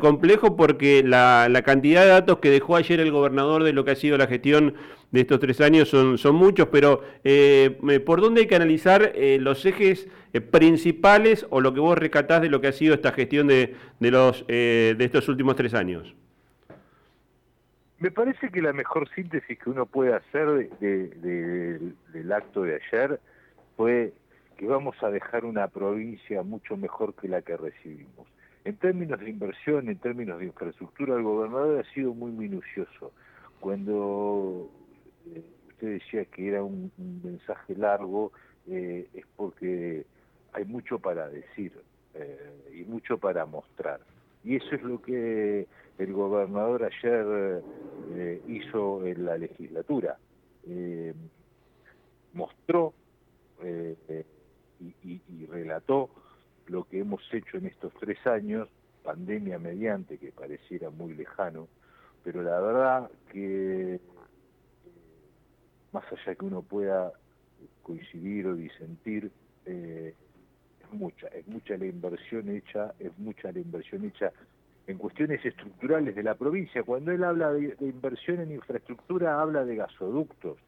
complejo porque la, cantidad de datos que dejó ayer el gobernador de lo que ha sido la gestión de estos tres años son, son muchos, pero eh, ¿por dónde hay que analizar eh, los ejes eh, principales o lo que vos rescatás de lo que ha sido esta gestión de, de, los, de estos últimos tres años? Me parece que la mejor síntesis que uno puede hacer del acto de ayer fue que vamos a dejar una provincia mucho mejor que la que recibimos. En términos de inversión, en términos de infraestructura, el gobernador ha sido muy minucioso. Cuando eh, usted decía que era un, mensaje largo, eh, es porque hay mucho para decir eh, y mucho para mostrar. Y eso es lo que el gobernador ayer hizo en la legislatura. mostró y, relató lo que hemos hecho en estos tres años, pandemia mediante, que pareciera muy lejano, pero la verdad que eh, más allá que uno pueda coincidir o disentir, eh, es mucha, es mucha la inversión hecha, es mucha la inversión hecha en cuestiones estructurales de la provincia. Cuando él habla de inversión en infraestructura, habla de gasoductos,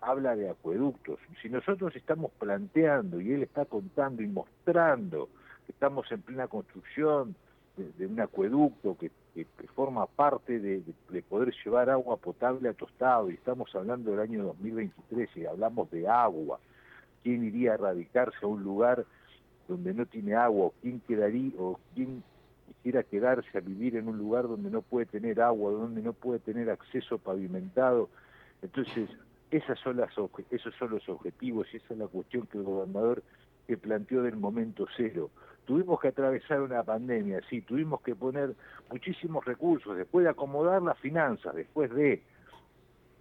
habla de acueductos. Si nosotros estamos planteando y él está contando y mostrando estamos en plena construcción de, un acueducto que, forma parte de, poder llevar agua potable a Tostado y estamos hablando del año 2023 y hablamos de agua, ¿quién iría a radicarse a un lugar donde no tiene agua quién quedaría o quién quisiera quedarse a vivir en un lugar donde no puede tener agua, donde no puede tener acceso pavimentado? Entonces, esas son las, esos son los objetivos y esa es la cuestión que el gobernador que planteó del momento cero. Tuvimos que atravesar una pandemia, sí, tuvimos que poner muchísimos recursos, después de acomodar las finanzas, después de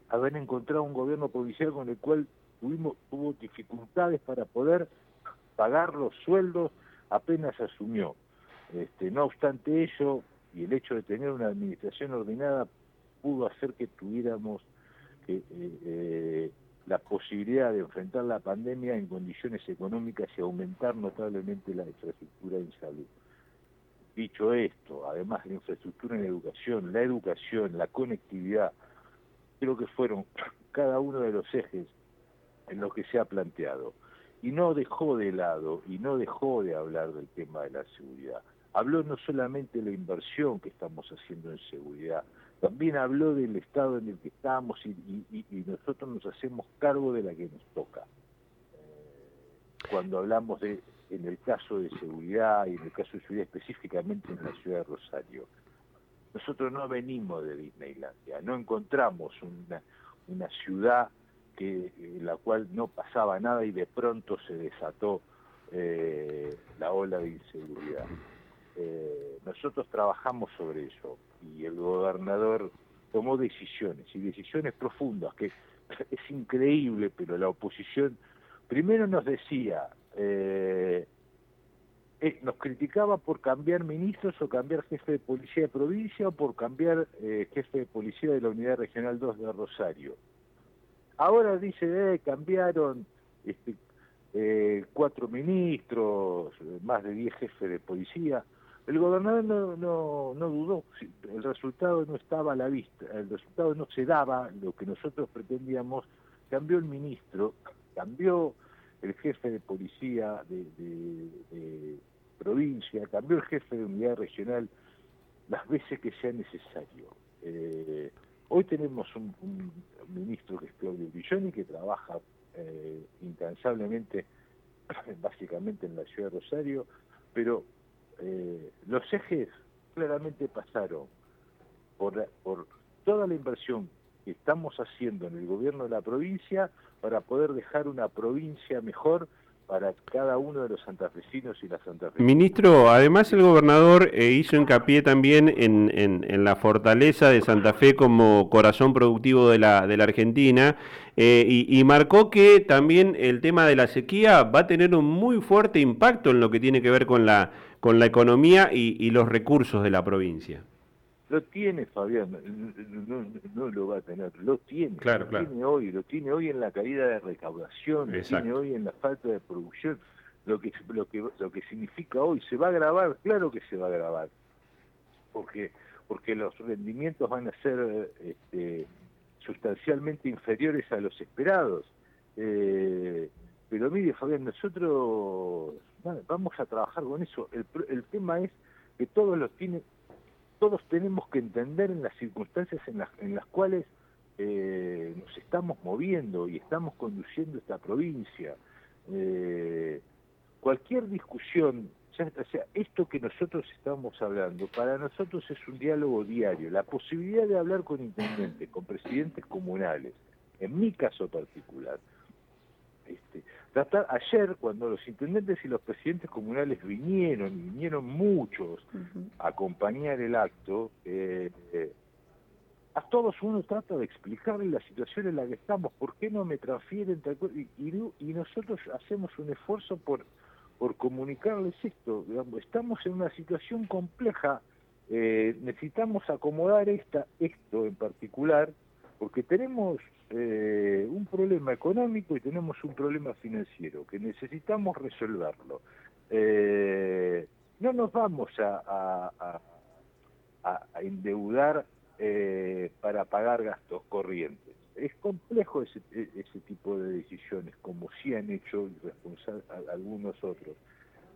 haber encontrado un gobierno provincial con el cual tuvimos tuvo dificultades para poder pagar los sueldos apenas asumió. Este, no obstante ello, y el hecho de tener una administración ordenada pudo hacer que tuviéramos eh, eh, la posibilidad de enfrentar la pandemia en condiciones económicas y aumentar notablemente la infraestructura en salud. Dicho esto, además de la infraestructura en educación, la educación, la conectividad, creo que fueron cada uno de los ejes en los que se ha planteado. Y no dejó de lado y no dejó de hablar del tema de la seguridad. Habló no solamente de la inversión que estamos haciendo en seguridad, también habló del estado en el que estamos y, nosotros nos hacemos cargo de la que nos toca. Cuando hablamos de, en el caso de seguridad y en el caso de seguridad específicamente en la ciudad de Rosario, nosotros no venimos de Disneylandia, no encontramos una, una ciudad que, en la cual no pasaba nada y de pronto se desató eh, la ola de inseguridad. Eh, nosotros trabajamos sobre eso y el gobernador tomó decisiones y decisiones profundas que es increíble, pero la oposición primero nos decía, eh, eh, nos criticaba por cambiar ministros o cambiar jefe de policía de provincia o por cambiar jefe de policía de la Unidad Regional 2 de Rosario. Ahora dice, eh, cambiaron este, cuatro ministros, más de diez jefes de policía. El gobernador no, no, no dudó, el resultado no estaba a la vista, el resultado no se daba, lo que nosotros pretendíamos, cambió el ministro, cambió el jefe de policía de, provincia, cambió el jefe de unidad regional las veces que sea necesario. Eh, hoy tenemos un, ministro que es Claudio Villoni, que trabaja eh, incansablemente, básicamente en la ciudad de Rosario, pero eh, los ejes claramente pasaron por, por toda la inversión que estamos haciendo en el gobierno de la provincia para poder dejar una provincia mejor para cada uno de los santafesinos y las santafesinas. Ministro, además el gobernador eh, hizo hincapié también en, en, la fortaleza de Santa Fe como corazón productivo de la, de la Argentina eh, y, marcó que también el tema de la sequía va a tener un muy fuerte impacto en lo que tiene que ver con la, con la economía y los recursos de la provincia. Lo tiene Fabián, no, lo va a tener, lo tiene, lo tiene hoy, lo tiene hoy en la caída de recaudación, lo tiene hoy en la falta de producción, lo que, lo que, lo que significa hoy, se va a grabar, claro que se va a grabar. porque porque los rendimientos van a ser este, sustancialmente inferiores a los esperados. Eh, pero mire, Fabián, nosotros vamos a trabajar con eso. El, el tema es que todos los tiene, todos tenemos que entender en las circunstancias en las, en las cuales eh, nos estamos moviendo y estamos conduciendo esta provincia. Eh, cualquier discusión o sea, esto que nosotros estamos hablando, para nosotros es un diálogo diario, la posibilidad de hablar con intendentes, con presidentes comunales, en mi caso particular. Este, tratar, ayer, cuando los intendentes y los presidentes comunales vinieron, y vinieron muchos a acompañar el acto, eh, a todos uno trata de explicarle la situación en la que estamos, por qué no me transfieren, y nosotros hacemos un esfuerzo por por comunicarles esto. estamos en una situación compleja, eh, necesitamos acomodar esta, esto en particular, porque tenemos eh, un problema económico y tenemos un problema financiero que necesitamos resolverlo. Eh, no nos vamos a, a, endeudar para pagar gastos corrientes es complejo ese, e, ese tipo de decisiones, como sí han hecho algunos otros.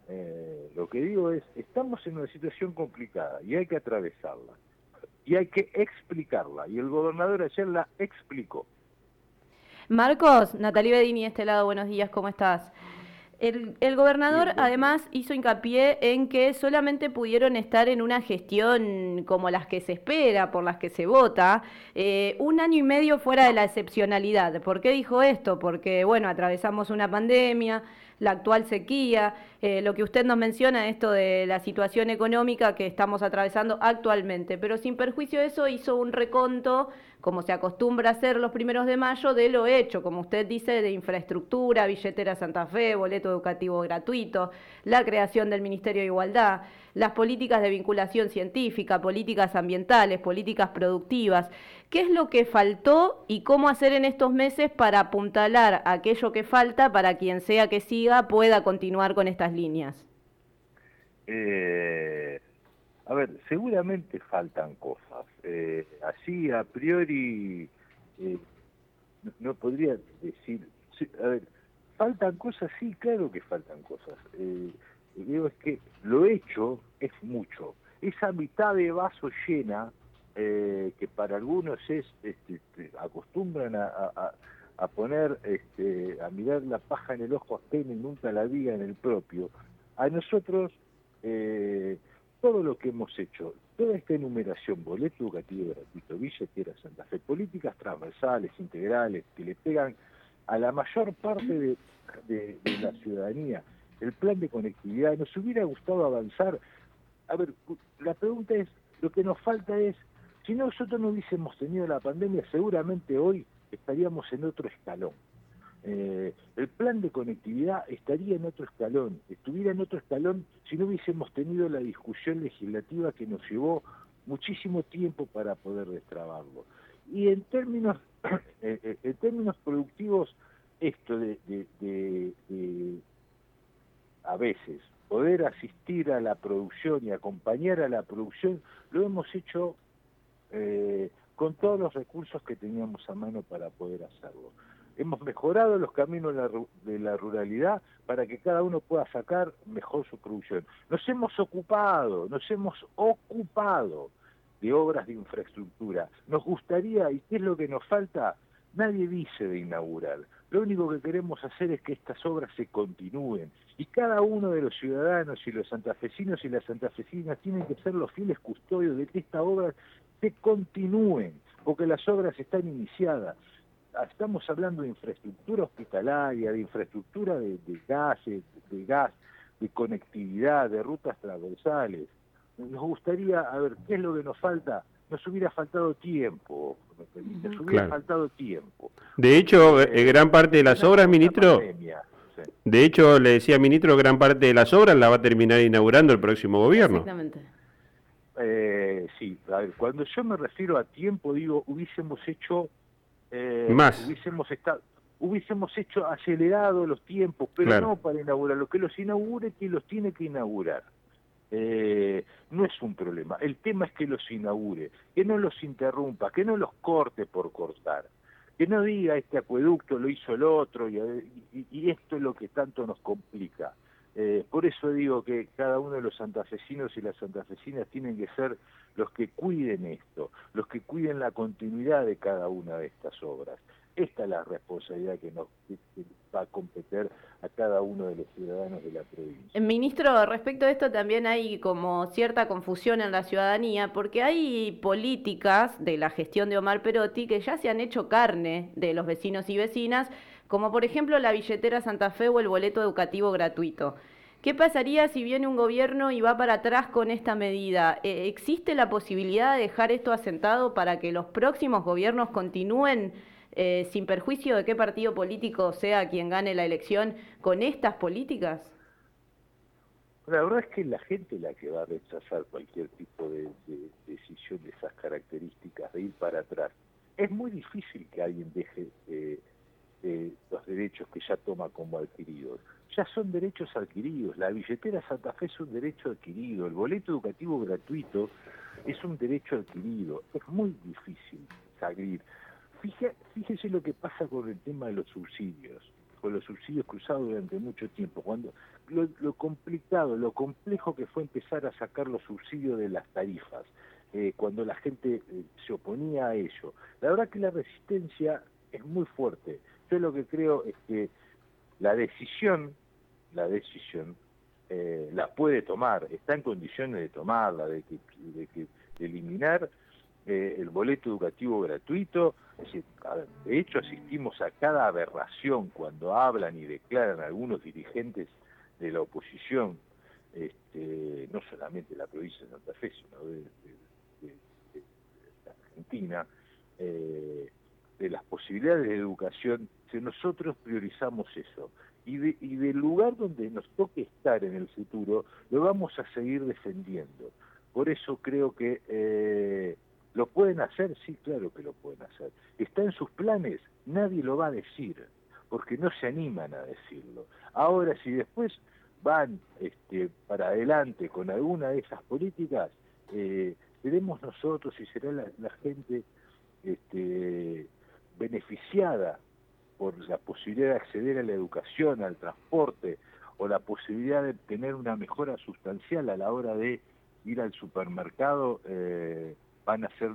Eh, lo que digo es, estamos en una situación complicada y hay que atravesarla. Y hay que explicarla. Y el gobernador ayer la explicó. Marcos, Natalie Bedini, este lado, buenos días, ¿cómo estás? El, gobernador además hizo hincapié en que solamente pudieron estar en una gestión como las que se espera, por las que se vota, eh, un año y medio fuera de la excepcionalidad. ¿Por qué dijo esto? Porque, bueno, atravesamos una pandemia, la actual sequía, eh, lo que usted nos menciona, esto de la situación económica que estamos atravesando actualmente, pero sin perjuicio de eso hizo un reconto, como se acostumbra hacer los primeros de mayo, de lo hecho, como usted dice, de infraestructura, billetera Santa Fe, boleto educativo gratuito, la creación del Ministerio de Igualdad, las políticas de vinculación científica, políticas ambientales, políticas productivas. ¿Qué es lo que faltó y cómo hacer en estos meses para apuntalar aquello que falta para quien sea que siga pueda continuar con estas líneas? Eh, a ver, seguramente faltan cosas. Eh, así a priori eh, no, podría decir... A ver, faltan cosas, sí, claro que faltan cosas. Eh, digo es que lo hecho es mucho. Esa mitad de vaso llena, eh, que para algunos es, este, este acostumbran a, poner, este, a mirar la paja en el ojo ajeno y nunca la viga en el propio, a nosotros eh, todo lo que hemos hecho, toda esta enumeración, boleto educativo gratuito, billetera Santa Fe, políticas transversales, integrales, que le pegan a la mayor parte de la ciudadanía, el plan de conectividad, nos hubiera gustado avanzar. A ver, la pregunta es, lo que nos falta es, si nosotros no hubiésemos tenido la pandemia, seguramente hoy estaríamos en otro escalón. Eh, el plan de conectividad estaría en otro escalón, estuviera en otro escalón si no hubiésemos tenido la discusión legislativa que nos llevó muchísimo tiempo para poder destrabarlo. Y en términos, eh, eh, en términos productivos, esto de, a veces poder asistir a la producción y acompañar a la producción, lo hemos hecho eh, con todos los recursos que teníamos a mano para poder hacerlo. Hemos mejorado los caminos de la ruralidad para que cada uno pueda sacar mejor su producción. Nos hemos ocupado, nos hemos ocupado de obras de infraestructura. Nos gustaría, ¿y qué es lo que nos falta? Nadie dice de inaugurar. Lo único que queremos hacer es que estas obras se continúen. Y cada uno de los ciudadanos y los santafesinos y las santafesinas tienen que ser los fieles custodios de que estas obras se continúen, porque las obras están iniciadas. Estamos hablando de infraestructura hospitalaria, de infraestructura de, gas, de, gas, de conectividad, de rutas transversales. Nos gustaría, a ver, ¿qué es lo que nos falta? nos hubiera faltado tiempo, nos hubiera faltado tiempo. De hecho, eh, eh, gran parte de las obras, ministro, de hecho, le decía ministro, gran parte de las obras la va a terminar inaugurando el próximo gobierno. Exactamente. Eh, sí, a ver, cuando yo me refiero a tiempo, digo, hubiésemos hecho... Más. Hubiésemos estado hubiésemos hecho acelerado los tiempos, pero no para inaugurar. Lo que los inaugure, que los tiene que inaugurar. eh, no es un problema. El tema es que los inaugure, que no los interrumpa, que no los corte por cortar, que no diga este acueducto lo hizo el otro y, esto es lo que tanto nos complica. Eh, por eso digo que cada uno de los santafesinos y las santafesinas tienen que ser los que cuiden esto, los que cuiden la continuidad de cada una de estas obras. Esta es la responsabilidad que nos va a competir a cada uno de los ciudadanos de la provincia. Ministro, respecto a esto también hay como cierta confusión en la ciudadanía porque hay políticas de la gestión de Omar Perotti que ya se han hecho carne de los vecinos y vecinas, como por ejemplo la billetera Santa Fe o el boleto educativo gratuito. ¿Qué pasaría si viene un gobierno y va para atrás con esta medida? Eh, ¿Existe la posibilidad de dejar esto asentado para que los próximos gobiernos continúen eh, sin perjuicio de qué partido político sea quien gane la elección, con estas políticas? La verdad es que la gente la que va a rechazar cualquier tipo de, decisión de esas características, de ir para atrás. Es muy difícil que alguien deje eh, eh, los derechos que ya toma como adquiridos. Ya son derechos adquiridos. La billetera Santa Fe es un derecho adquirido. El boleto educativo gratuito es un derecho adquirido. Es muy difícil salir fíjese lo que pasa con el tema de los subsidios, con los subsidios cruzados durante mucho tiempo, cuando lo, complicado, lo complejo que fue empezar a sacar los subsidios de las tarifas, eh, cuando la gente eh, se oponía a ello. La verdad que la resistencia es muy fuerte. Yo lo que creo es que la decisión, la decisión, eh, la puede tomar, está en condiciones de tomarla, de, que, de eliminar eh, el boleto educativo gratuito. de hecho, asistimos a cada aberración cuando hablan y declaran algunos dirigentes de la oposición, este, no solamente de la provincia de Santa Fe, sino de, Argentina, eh, de las posibilidades de educación, si nosotros priorizamos eso. Y, y del lugar donde nos toque estar en el futuro, lo vamos a seguir defendiendo. Por eso creo que eh, ¿Lo pueden hacer? Sí, claro que lo pueden hacer. ¿Está en sus planes? Nadie lo va a decir, porque no se animan a decirlo. Ahora, si después van este, para adelante con alguna de esas políticas, eh, seremos nosotros y será la, gente este, beneficiada por la posibilidad de acceder a la educación, al transporte, o la posibilidad de tener una mejora sustancial a la hora de ir al supermercado eh, van a ser,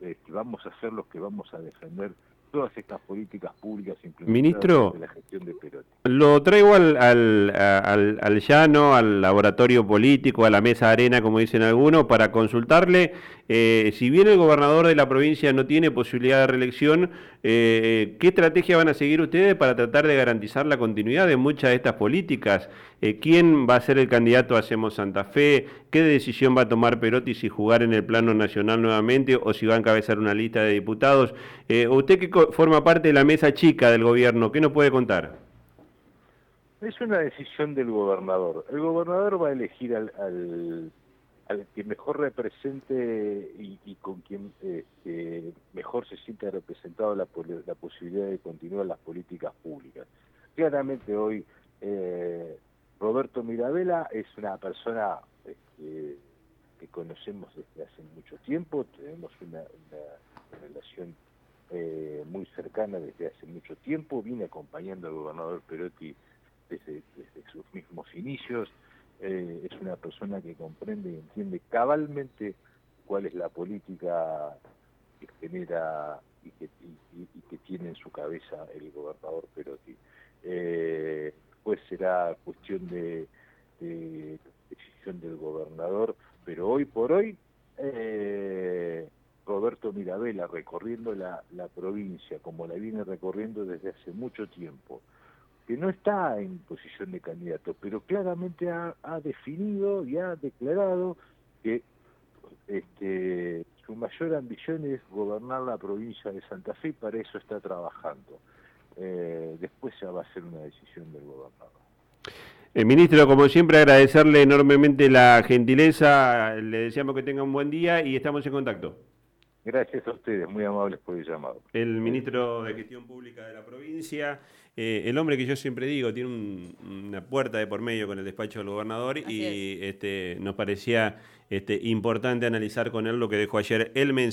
este, vamos a ser los que vamos a defender todas estas políticas públicas implementadas Ministro, la gestión de Perotti. Lo traigo al, al, al, llano, al laboratorio político, a la mesa arena, como dicen algunos, para consultarle, eh, si bien el gobernador de la provincia no tiene posibilidad de reelección, eh, ¿qué estrategia van a seguir ustedes para tratar de garantizar la continuidad de muchas de estas políticas? Eh, ¿Quién va a ser el candidato a Hacemos Santa Fe? ¿Qué decisión va a tomar Perotti si jugar en el plano nacional nuevamente o si va a encabezar una lista de diputados? usted que forma parte de la mesa chica del gobierno, ¿qué nos puede contar? Es una decisión del gobernador. El gobernador va a elegir al, al, que mejor represente y, con quien este, mejor se sienta representado la, la, posibilidad de continuar las políticas públicas. Claramente hoy eh, Roberto Mirabella es una persona este, que conocemos desde hace mucho tiempo, tenemos una relación eh, muy cercana desde hace mucho tiempo, vine acompañando al gobernador Perotti desde, sus mismos inicios, eh, es una persona que comprende y entiende cabalmente cuál es la política que genera y que, que tiene en su cabeza el gobernador Perotti. Eh, pues será cuestión de, decisión del gobernador, pero hoy por hoy eh, Roberto Mirabella recorriendo la, provincia como la viene recorriendo desde hace mucho tiempo, que no está en posición de candidato, pero claramente ha, definido y ha declarado que este, su mayor ambición es gobernar la provincia de Santa Fe y para eso está trabajando. Eh, después ya va a ser una decisión del gobernador. Eh, ministro, como siempre, agradecerle enormemente la gentileza, le deseamos que tenga un buen día y estamos en contacto. Gracias a ustedes, muy amables por el llamado. El ministro de Gestión Pública de la provincia, eh, el hombre que yo siempre digo, tiene una puerta de por medio con el despacho del gobernador y este, nos parecía este, importante analizar con él lo que dejó ayer el mensaje.